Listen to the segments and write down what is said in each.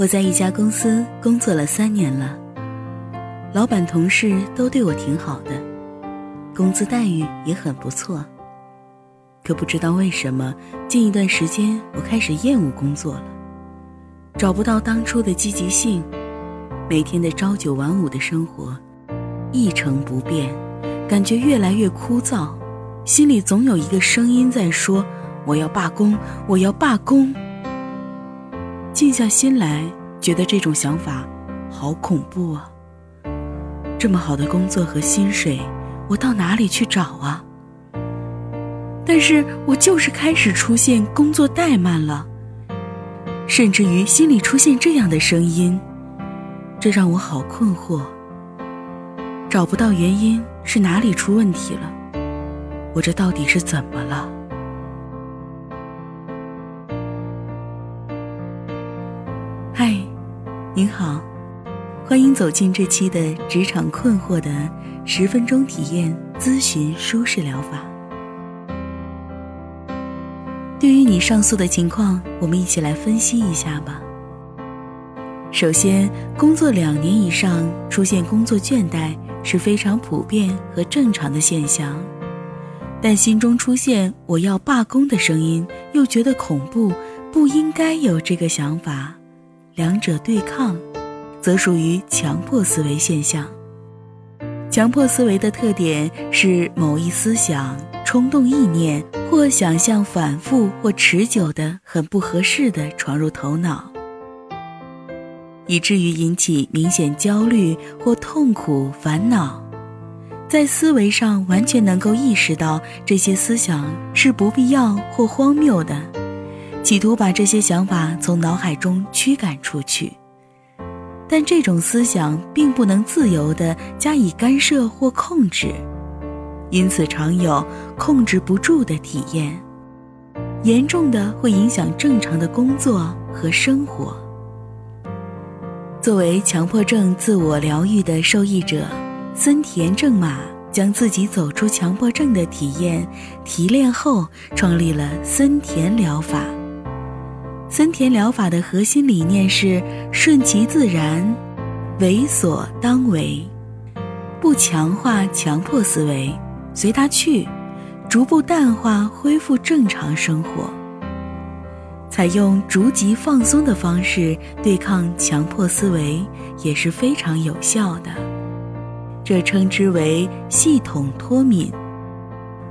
我在一家公司工作了三年了，老板同事都对我挺好的，工资待遇也很不错。可不知道为什么，近一段时间我开始厌恶工作了，找不到当初的积极性，每天的朝九晚五的生活一成不变，感觉越来越枯燥，心里总有一个声音在说：“我要罢工，我要罢工。”静下心来，觉得这种想法好恐怖啊！这么好的工作和薪水，我到哪里去找啊？但是我就是开始出现工作怠慢了，甚至于心里出现这样的声音，这让我好困惑。找不到原因是哪里出问题了，我这到底是怎么了？您好，欢迎走进这期的职场困惑的十分钟体验咨询舒适疗法。对于你上述的情况，我们一起来分析一下吧。首先，工作两年以上出现工作倦怠是非常普遍和正常的现象，但心中出现我要罢工的声音，又觉得恐怖，不应该有这个想法。两者对抗，则属于强迫思维现象。强迫思维的特点是某一思想、冲动意念或想象反复或持久的、很不合适的闯入头脑，以至于引起明显焦虑或痛苦、烦恼。在思维上完全能够意识到这些思想是不必要或荒谬的。企图把这些想法从脑海中驱赶出去，但这种思想并不能自由地加以干涉或控制，因此常有控制不住的体验，严重的会影响正常的工作和生活。作为强迫症自我疗愈的受益者，森田正马将自己走出强迫症的体验提炼后，创立了森田疗法。森田疗法的核心理念是顺其自然，为所当为，不强化强迫思维，随它去，逐步淡化，恢复正常生活。采用逐级放松的方式对抗强迫思维也是非常有效的，这称之为系统脱敏。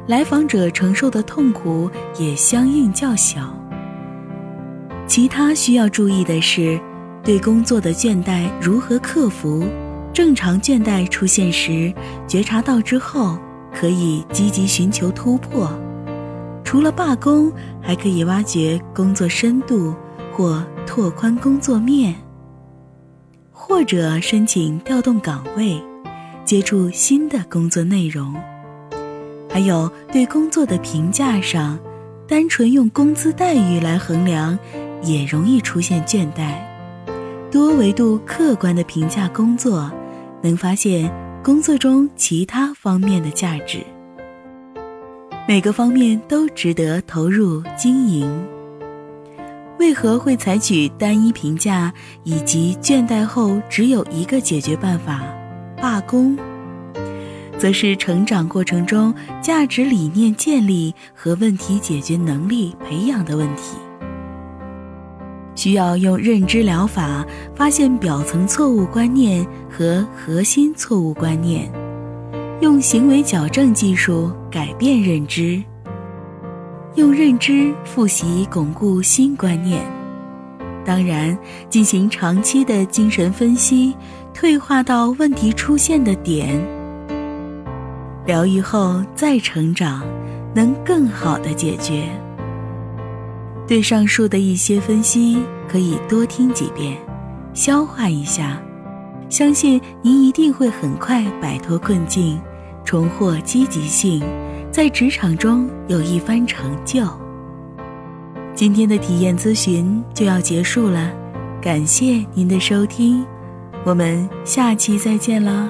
来访者承受的痛苦也相应较小。其他需要注意的是，对工作的倦怠如何克服？正常倦怠出现时，觉察到之后，可以积极寻求突破。除了罢工，还可以挖掘工作深度或拓宽工作面，或者申请调动岗位，接触新的工作内容。还有对工作的评价上，单纯用工资待遇来衡量。也容易出现倦怠。多维度客观的评价工作，能发现工作中其他方面的价值。每个方面都值得投入经营。为何会采取单一评价以及倦怠后只有一个解决办法——罢工？则是成长过程中价值理念建立和问题解决能力培养的问题。需要用认知疗法发现表层错误观念和核心错误观念，用行为矫正技术改变认知，用认知复习巩固新观念。当然，进行长期的精神分析，退化到问题出现的点，疗愈后再成长，能更好的解决。对上述的一些分析，可以多听几遍，消化一下，相信您一定会很快摆脱困境，重获积极性，在职场中有一番成就。今天的体验咨询就要结束了，感谢您的收听，我们下期再见了。